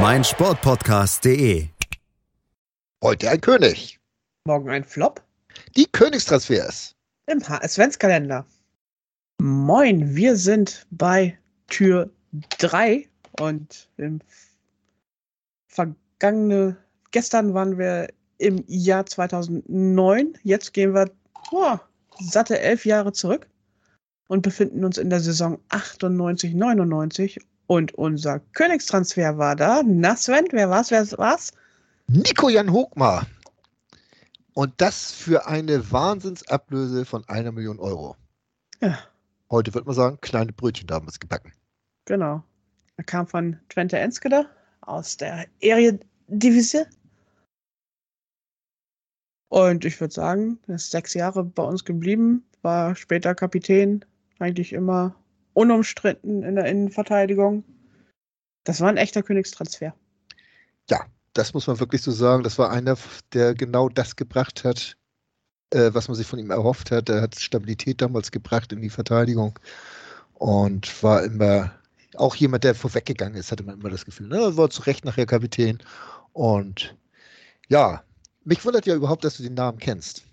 meinsportpodcast.de. Heute ein König. Morgen ein Flop Die Königstransfers. im HS-Kalender. Moin, wir sind bei Tür 3 und im vergangene, gestern waren wir im Jahr 2009, jetzt gehen wir oh, satte elf Jahre zurück und befinden uns in der Saison 98, 99 und unser Königstransfer war da. Na Sven, wer war's, wer war's? Nico Jan Hochmar. Und das für eine Wahnsinnsablöse von einer Million Euro. Ja, Heute wird man sagen, kleine Brötchen damals gebacken. genau. Er kam von Twente Enskede aus der Eredivisie. Und ich würde sagen, er ist sechs Jahre bei uns geblieben, war später Kapitän, eigentlich immer unumstritten in der Innenverteidigung. Das war ein echter Königstransfer. Ja, das muss man wirklich so sagen. Das war einer, der genau das gebracht hat, äh, was man sich von ihm erhofft hat. Er hat Stabilität damals gebracht in die Verteidigung und war immer auch jemand, der vorweggegangen ist, hatte man immer das Gefühl. Ne? Er war zu Recht nachher Kapitän. Und ja, mich wundert ja überhaupt, dass du den Namen kennst.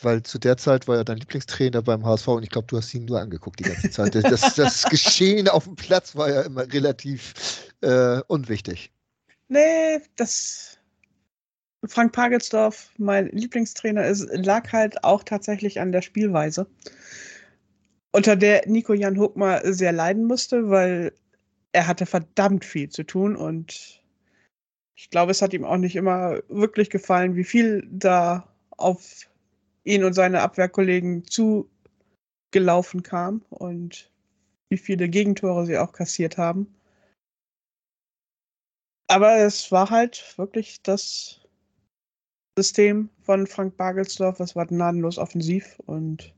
Weil zu der Zeit war er dein Lieblingstrainer beim HSV und ich glaube, du hast ihn nur angeguckt die ganze Zeit. Das, das Geschehen auf dem Platz war ja immer relativ äh, unwichtig. Nee, das. Frank Pagelsdorf, mein Lieblingstrainer, ist, lag halt auch tatsächlich an der Spielweise. Unter der Nico Jan Hochmar sehr leiden musste, weil er hatte verdammt viel zu tun und ich glaube, es hat ihm auch nicht immer wirklich gefallen, wie viel da auf ihn und seine Abwehrkollegen zugelaufen kam und wie viele Gegentore sie auch kassiert haben. Aber es war halt wirklich das System von Frank Bagelsdorf. Es war gnadenlos offensiv und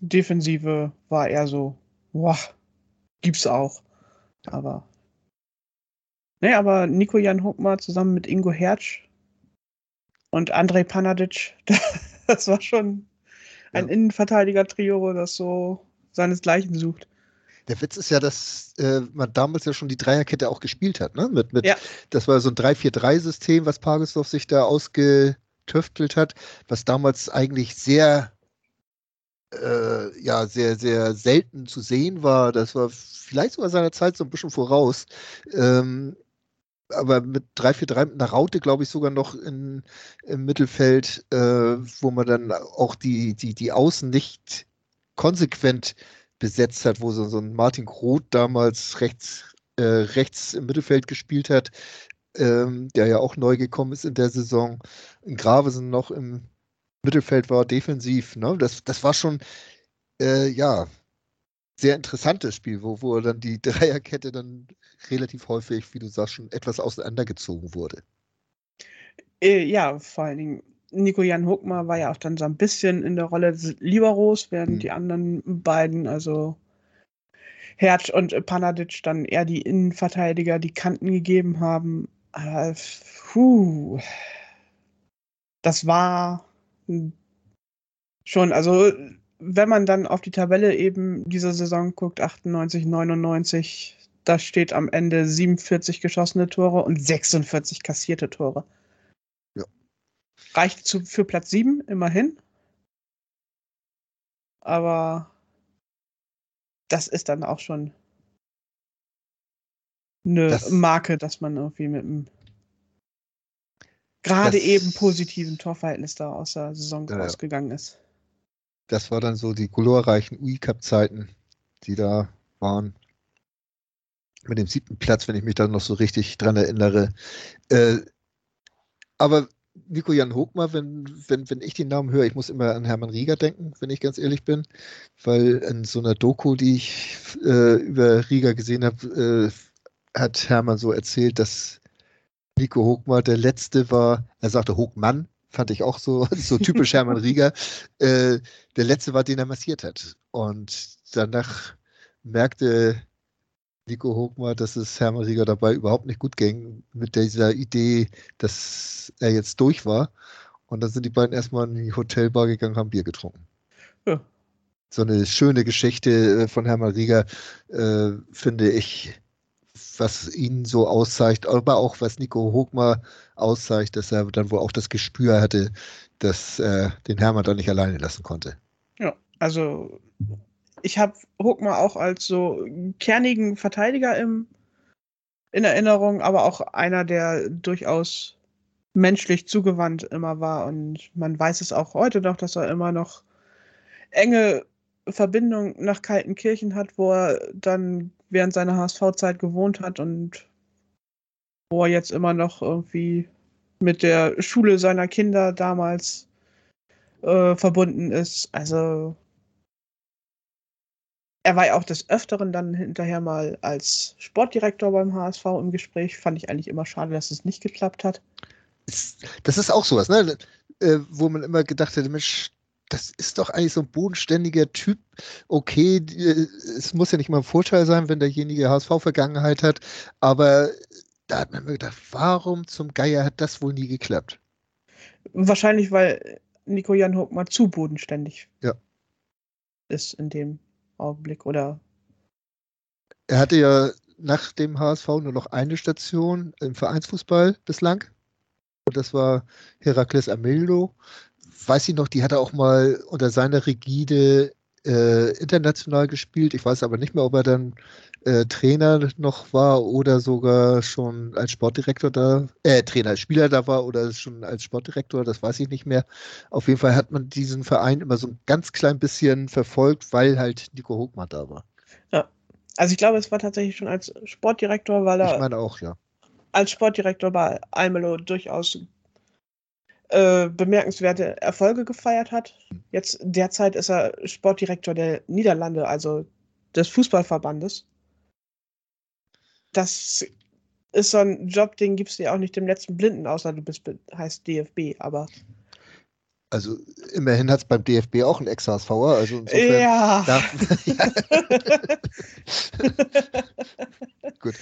Defensive war eher so, boah, gibt's auch. Aber. Nee, aber Nico Jan Hochmar zusammen mit Ingo Hertz und Andrej Panadic, das war schon ein Ja. Innenverteidiger-Trio, das so seinesgleichen sucht. Der Witz ist ja, dass äh, man damals ja schon die Dreierkette auch gespielt hat. Ne? Mit, mit, Ja. Das war so ein 3-4-3-System, was Pagelsdorf sich da ausgetüftelt hat, was damals eigentlich sehr, äh, ja, sehr, sehr selten zu sehen war. Das war vielleicht sogar seiner Zeit so ein bisschen voraus. Ähm, aber mit 3-4-3 mit einer Raute, glaube ich, sogar noch in, im Mittelfeld, äh, wo man dann auch die, die, die Außen nicht konsequent besetzt hat, wo so, so ein Martin Groth damals rechts, äh, rechts im Mittelfeld gespielt hat, ähm, der ja auch neu gekommen ist in der Saison. Ein Gravesen noch im Mittelfeld war defensiv. Ne? Das, das war schon, äh, ja, sehr interessantes Spiel, wo, wo dann die Dreierkette dann relativ häufig, wie du sagst, schon etwas auseinandergezogen wurde. Äh, ja, vor allen Dingen, Nico Jan Hochmar war ja auch dann so ein bisschen in der Rolle des Liberos, während Mhm. die anderen beiden, also Hertz und Panadic, dann eher die Innenverteidiger die Kanten gegeben haben. Aber, puh, das war schon, also wenn man dann auf die Tabelle eben dieser Saison guckt, 98, 99, da steht am Ende 47 geschossene Tore und 46 kassierte Tore. Ja. Reicht zu, für Platz 7 immerhin. Aber das ist dann auch schon eine Das- Marke, dass man irgendwie mit einem gerade eben positiven Torverhältnis da aus der Saison ja. rausgegangen ist. Das war dann so die glorreichen UI-Cup-Zeiten, die da waren. Mit dem siebten Platz, wenn ich mich da noch so richtig dran erinnere. Äh, aber Nico Jan Hochmar, wenn, wenn, wenn ich den Namen höre, ich muss immer an Hermann Rieger denken, wenn ich ganz ehrlich bin, weil in so einer Doku, die ich äh, über Rieger gesehen habe, äh, hat Hermann so erzählt, dass Nico Hochmar der letzte war, er sagte Hochmann, fand ich auch so, so typisch Hermann Rieger, äh, der letzte war, den er massiert hat. Und danach merkte Nico Hochmar, dass es Hermann Rieger dabei überhaupt nicht gut ging mit dieser Idee, dass er jetzt durch war. Und dann sind die beiden erstmal in die Hotelbar gegangen, haben Bier getrunken. Ja. So eine schöne Geschichte äh, von Hermann Rieger, äh, finde ich, was ihn so auszeichnet, aber auch was Nico Hochmar auszeichnet, dass er dann wohl auch das Gespür hatte, dass er den Hermann da nicht alleine lassen konnte. Ja, also ich habe Hochmar auch als so kernigen Verteidiger im, in Erinnerung, aber auch einer, der durchaus menschlich zugewandt immer war. Und man weiß es auch heute noch, dass er immer noch enge Verbindung nach Kaltenkirchen hat, wo er dann während seiner HSV-Zeit gewohnt hat und wo er jetzt immer noch irgendwie mit der Schule seiner Kinder damals äh, verbunden ist. Also er war ja auch des Öfteren dann hinterher mal als Sportdirektor beim HSV im Gespräch. Fand ich eigentlich immer schade, dass es nicht geklappt hat. Das ist auch sowas, ne? Äh, wo man immer gedacht hätte, Mensch, das ist doch eigentlich so ein bodenständiger Typ. Okay, äh, es muss ja nicht mal ein Vorteil sein, wenn derjenige HSV-Vergangenheit hat, aber da hat man mir gedacht, warum zum Geier hat das wohl nie geklappt? Wahrscheinlich, weil Nico Jan mal zu bodenständig ja. ist in dem Augenblick, oder? Er hatte ja nach dem HSV nur noch eine Station im Vereinsfußball bislang. Und das war Herakles Amildo weiß ich noch, die hat er auch mal unter seiner Rigide äh, international gespielt. Ich weiß aber nicht mehr, ob er dann äh, Trainer noch war oder sogar schon als Sportdirektor da, äh, Trainer, als Spieler da war oder schon als Sportdirektor, das weiß ich nicht mehr. Auf jeden Fall hat man diesen Verein immer so ein ganz klein bisschen verfolgt, weil halt Nico Hochmann da war. Ja, also ich glaube, es war tatsächlich schon als Sportdirektor, weil er. Ich meine auch, ja. Als Sportdirektor bei Almelo durchaus äh, bemerkenswerte Erfolge gefeiert hat. Jetzt derzeit ist er Sportdirektor der Niederlande, also des Fußballverbandes. Das ist so ein Job, den gibst du ja auch nicht dem letzten Blinden, außer du bist heißt DFB, aber. Also immerhin hat es beim DFB auch einen Ex-HSVer, also insofern. Ja. Darf, ja. Gut.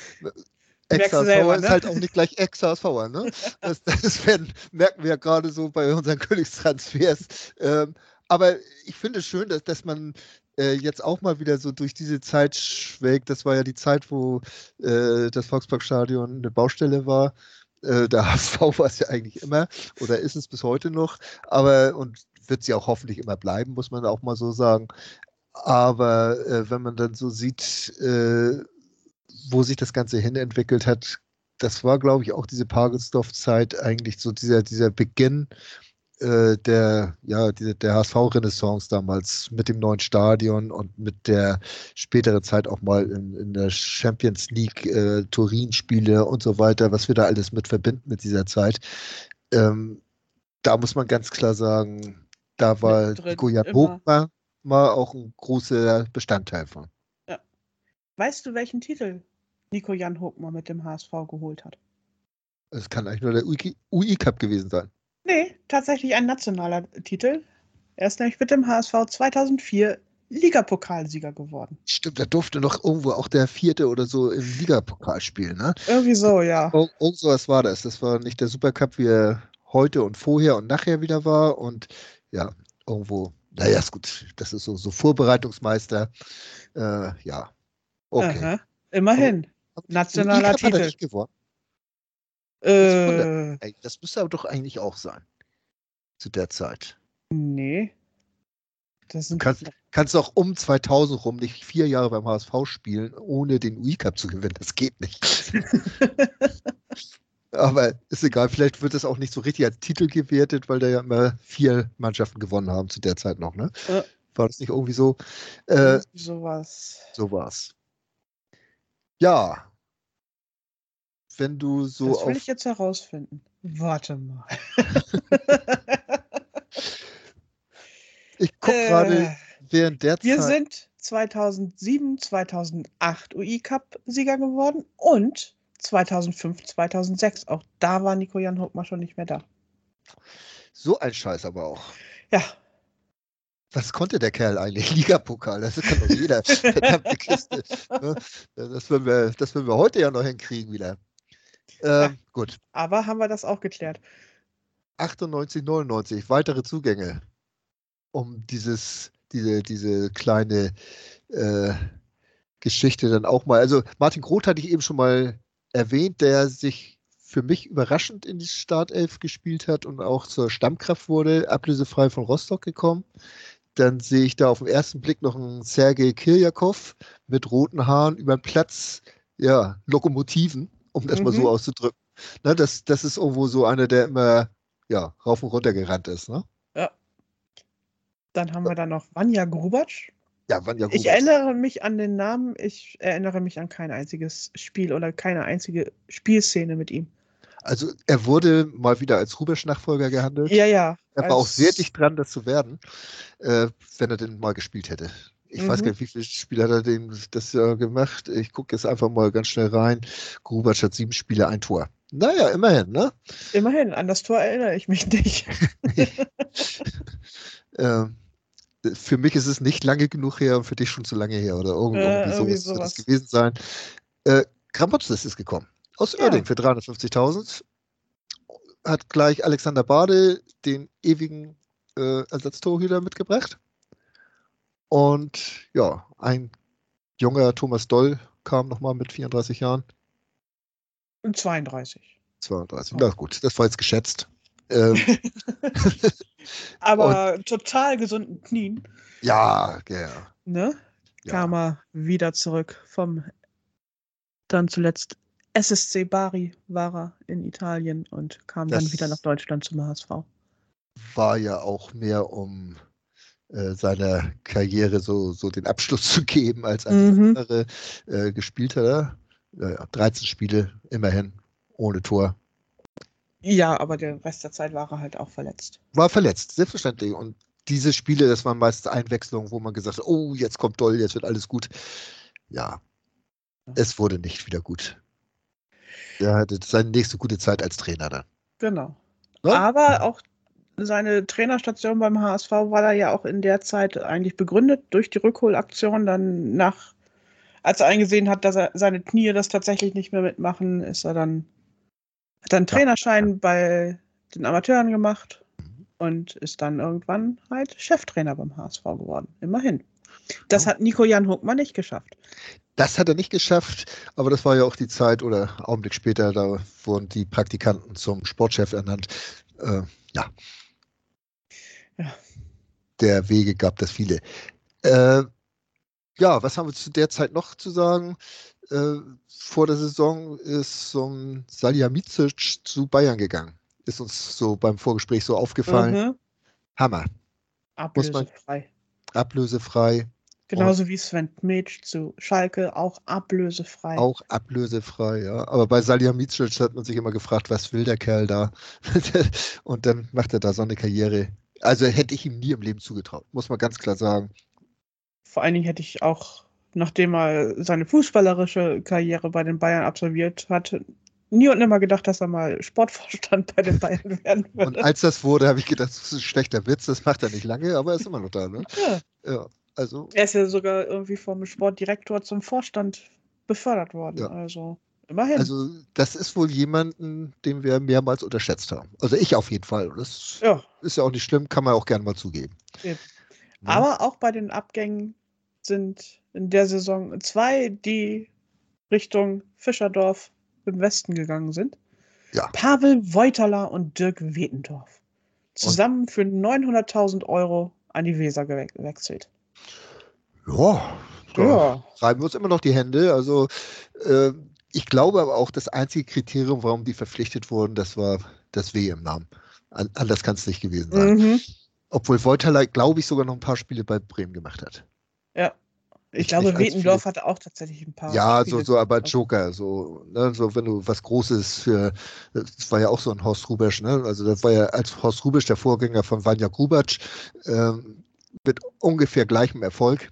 Ex-HSVer ist ne? halt auch nicht gleich Ex-HSVer. Ne? Das, das werden, merken wir ja gerade so bei unseren Königstransfers. Ähm, aber ich finde es schön, dass, dass man äh, jetzt auch mal wieder so durch diese Zeit schwelgt. Das war ja die Zeit, wo äh, das Volksparkstadion eine Baustelle war. Äh, der HSV war es ja eigentlich immer oder ist es bis heute noch. Aber und wird sie auch hoffentlich immer bleiben, muss man auch mal so sagen. Aber äh, wenn man dann so sieht, äh, wo sich das Ganze hin entwickelt hat, das war, glaube ich, auch diese Pagelsdorf-Zeit eigentlich so dieser, dieser Beginn äh, der, ja, diese, der HSV-Renaissance damals mit dem neuen Stadion und mit der späteren Zeit auch mal in, in der Champions League äh, Turin-Spiele und so weiter, was wir da alles mit verbinden mit dieser Zeit. Ähm, da muss man ganz klar sagen, da war Nico Jan Hochmann mal auch ein großer Bestandteil von. Ja. Weißt du, welchen Titel Nico Jan Hochmann mit dem HSV geholt hat. Es kann eigentlich nur der UI-Cup gewesen sein. Nee, tatsächlich ein nationaler Titel. Er ist nämlich mit dem HSV 2004 Ligapokalsieger geworden. Stimmt, da durfte noch irgendwo auch der vierte oder so im Ligapokal spielen, ne? Irgendwie so, ja. Ir irgend sowas war das. Das war nicht der Supercup, wie er heute und vorher und nachher wieder war. Und ja, irgendwo, naja, ist gut. Das ist so, so Vorbereitungsmeister. Äh, ja. Okay. Aha, immerhin. Nationaler Titel. Hat gewonnen. Äh, das müsste aber doch eigentlich auch sein. Zu der Zeit. Nee. Das sind kannst, kannst auch um 2000 rum nicht vier Jahre beim HSV spielen, ohne den UI-Cup zu gewinnen. Das geht nicht. aber ist egal, vielleicht wird es auch nicht so richtig als Titel gewertet, weil da ja immer vier Mannschaften gewonnen haben zu der Zeit noch, ne? Ja. War das nicht irgendwie so? Äh, so war's. So war's. Ja, wenn du so. Das will ich jetzt herausfinden. Warte mal. ich gucke äh, gerade während der wir Zeit. Wir sind 2007, 2008 UI Cup Sieger geworden und 2005, 2006. Auch da war Nico Jan Hockmar schon nicht mehr da. So ein Scheiß aber auch. Ja. Was konnte der Kerl eigentlich? Ligapokal, das kann doch jeder. Verdammte Kiste. Ne? Das würden, wir, das würden wir heute ja noch hinkriegen wieder. Ähm. Gut. Aber haben wir das auch geklärt. 98, 99, weitere Zugänge, um dieses, diese, diese kleine äh, Geschichte dann auch mal. Also Martin Groth hatte ich eben schon mal erwähnt, der sich für mich überraschend in die Startelf gespielt hat und auch zur Stammkraft wurde, ablösefrei von Rostock gekommen. Dann sehe ich da auf den ersten Blick noch einen Sergei Kirjakov mit roten Haaren über den Platz, ja, Lokomotiven, um das mhm. mal so mhm. auszudrücken. Ne, das, das ist irgendwo so einer, der immer ja, rauf und runter gerannt ist. Ne? Ja. Dann haben wir da noch Vanja Grubatsch. Ja, Vanja Grubatsch. Ich erinnere mich an den Namen, ich erinnere mich an kein einziges Spiel oder keine einzige Spielszene mit ihm. Also er wurde mal wieder als Rubesch-Nachfolger gehandelt. Ja, ja. Er war auch sehr dicht dran, das zu werden, äh, wenn er denn mal gespielt hätte. Ich mhm. weiß gar nicht, wie viele Spiele hat er denn das Jahr gemacht. Ich gucke jetzt einfach mal ganz schnell rein. Grubatsch hat sieben Spiele, ein Tor. Naja, immerhin, ne? Immerhin, an das Tor erinnere ich mich nicht. äh, für mich ist es nicht lange genug her und für dich schon zu lange her oder irgendwie, äh, irgendwie sowas, sowas. das gewesen sein. Äh, Kramotzes ist gekommen. Aus ja. Oerding für 350.000. Hat gleich Alexander Bade den ewigen äh, Ersatztorhüter mitgebracht. Und ja, ein junger Thomas Doll kam nochmal mit 34 Jahren. 32. 32. Na gut, das war jetzt geschätzt. Ähm. Aber und, total gesunden Knien. Ja, ja. Ne? Ja. Kam er wieder zurück vom dann zuletzt SSC Bari war er in Italien und kam das dann wieder nach Deutschland zum HSV. War ja auch mehr um äh, seiner Karriere so, so den Abschluss zu geben, als ein mhm. andere äh, gespielt hat ja, 13 Spiele immerhin ohne Tor. Ja, aber der Rest der Zeit war er halt auch verletzt. War verletzt, selbstverständlich. Und diese Spiele, das waren meist Einwechslungen, wo man gesagt hat, oh, jetzt kommt Doll, jetzt wird alles gut. Ja, es wurde nicht wieder gut. Er hatte seine nächste gute Zeit als Trainer dann. Genau. Ja? Aber auch seine Trainerstation beim HSV war da ja auch in der Zeit eigentlich begründet durch die Rückholaktion dann nach als er eingesehen hat, dass er seine Knie das tatsächlich nicht mehr mitmachen, ist er dann, hat dann Trainerschein ja. bei den Amateuren gemacht und ist dann irgendwann halt Cheftrainer beim HSV geworden. Immerhin. Das hat Nico Jan Huckmann nicht geschafft. Das hat er nicht geschafft, aber das war ja auch die Zeit oder Augenblick später, da wurden die Praktikanten zum Sportchef ernannt. Äh, ja. ja. Der Wege gab das viele. Äh, ja, was haben wir zu der Zeit noch zu sagen? Äh, vor der Saison ist so ein Salihamidzic zu Bayern gegangen. Ist uns so beim Vorgespräch so aufgefallen. Mhm. Hammer. Ablösefrei. Man, ablösefrei. Genauso Und wie Sven Mitch zu Schalke, auch ablösefrei. Auch ablösefrei, ja. Aber bei Salihamidzic hat man sich immer gefragt, was will der Kerl da? Und dann macht er da so eine Karriere. Also hätte ich ihm nie im Leben zugetraut, muss man ganz klar sagen vor allen Dingen hätte ich auch, nachdem er seine fußballerische Karriere bei den Bayern absolviert hat, nie und nimmer gedacht, dass er mal Sportvorstand bei den Bayern werden würde. Und als das wurde, habe ich gedacht, das ist ein schlechter Witz, das macht er nicht lange, aber er ist immer noch da, ne? Ja. ja also. Er ist ja sogar irgendwie vom Sportdirektor zum Vorstand befördert worden. Ja. Also immerhin. Also das ist wohl jemanden, den wir mehrmals unterschätzt haben. Also ich auf jeden Fall. Das ja. ist ja auch nicht schlimm, kann man auch gerne mal zugeben. Eben. Ja. Aber auch bei den Abgängen sind in der Saison zwei, die Richtung Fischerdorf im Westen gegangen sind. Ja. Pavel Weuterla und Dirk Wetendorf. Zusammen und? für 900.000 Euro an die Weser gewechselt. Ja, ja. reiben wir uns immer noch die Hände. Also äh, ich glaube aber auch, das einzige Kriterium, warum die verpflichtet wurden, das war das W im Namen. Anders kann es nicht gewesen sein. Mhm. Obwohl Wojtala, glaube ich, sogar noch ein paar Spiele bei Bremen gemacht hat. Ja. Ich, ich glaube, Wittendorf hatte auch tatsächlich ein paar. Ja, Spiele so, so aber Joker, so, ne, so wenn du was Großes für, das war ja auch so ein Horst Rubesch, ne? Also das war ja als Horst Rubesch der Vorgänger von Vanja Grubatsch, ähm, mit ungefähr gleichem Erfolg.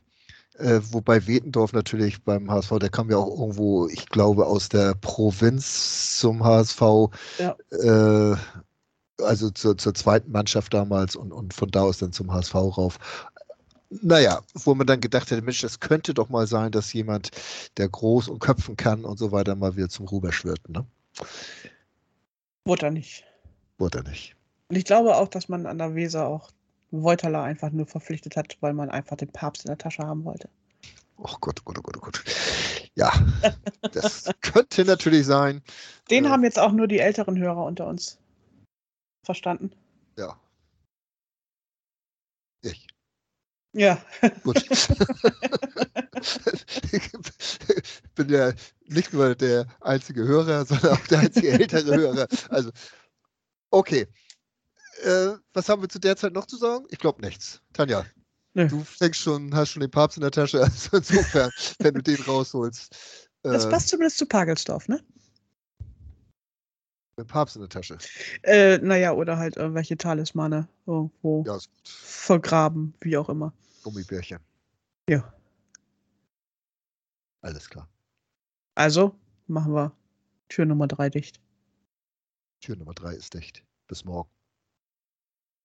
Äh, wobei Wetendorf natürlich beim HSV, der kam ja auch irgendwo, ich glaube, aus der Provinz zum HSV. Ja. Äh, also zur, zur zweiten Mannschaft damals und, und von da aus dann zum HSV rauf. Naja, wo man dann gedacht hätte, Mensch, das könnte doch mal sein, dass jemand, der groß und köpfen kann und so weiter, mal wieder zum Ruber schwirrt. Ne? Wurde er nicht. Wurde er nicht. Und ich glaube auch, dass man an der Weser auch Wojtala einfach nur verpflichtet hat, weil man einfach den Papst in der Tasche haben wollte. Oh Gott, oh Gott, oh Gott, oh Gott. Ja, das könnte natürlich sein. Den äh, haben jetzt auch nur die älteren Hörer unter uns verstanden. Ja. Ich. Ja. Gut. ich bin ja nicht nur der einzige Hörer, sondern auch der einzige ältere Hörer. Also, okay. Äh, was haben wir zu der Zeit noch zu sagen? Ich glaube nichts. Tanja, nee. du fängst schon, hast schon den Papst in der Tasche, also insofern, wenn du den rausholst. Das äh, passt zumindest zu Pagelsdorf, ne? Mit Papst in der Tasche. Äh, naja, oder halt irgendwelche Talismane irgendwo ja, vergraben, wie auch immer. Gummibärchen. Ja. Alles klar. Also machen wir Tür Nummer 3 dicht. Tür Nummer 3 ist dicht. Bis morgen.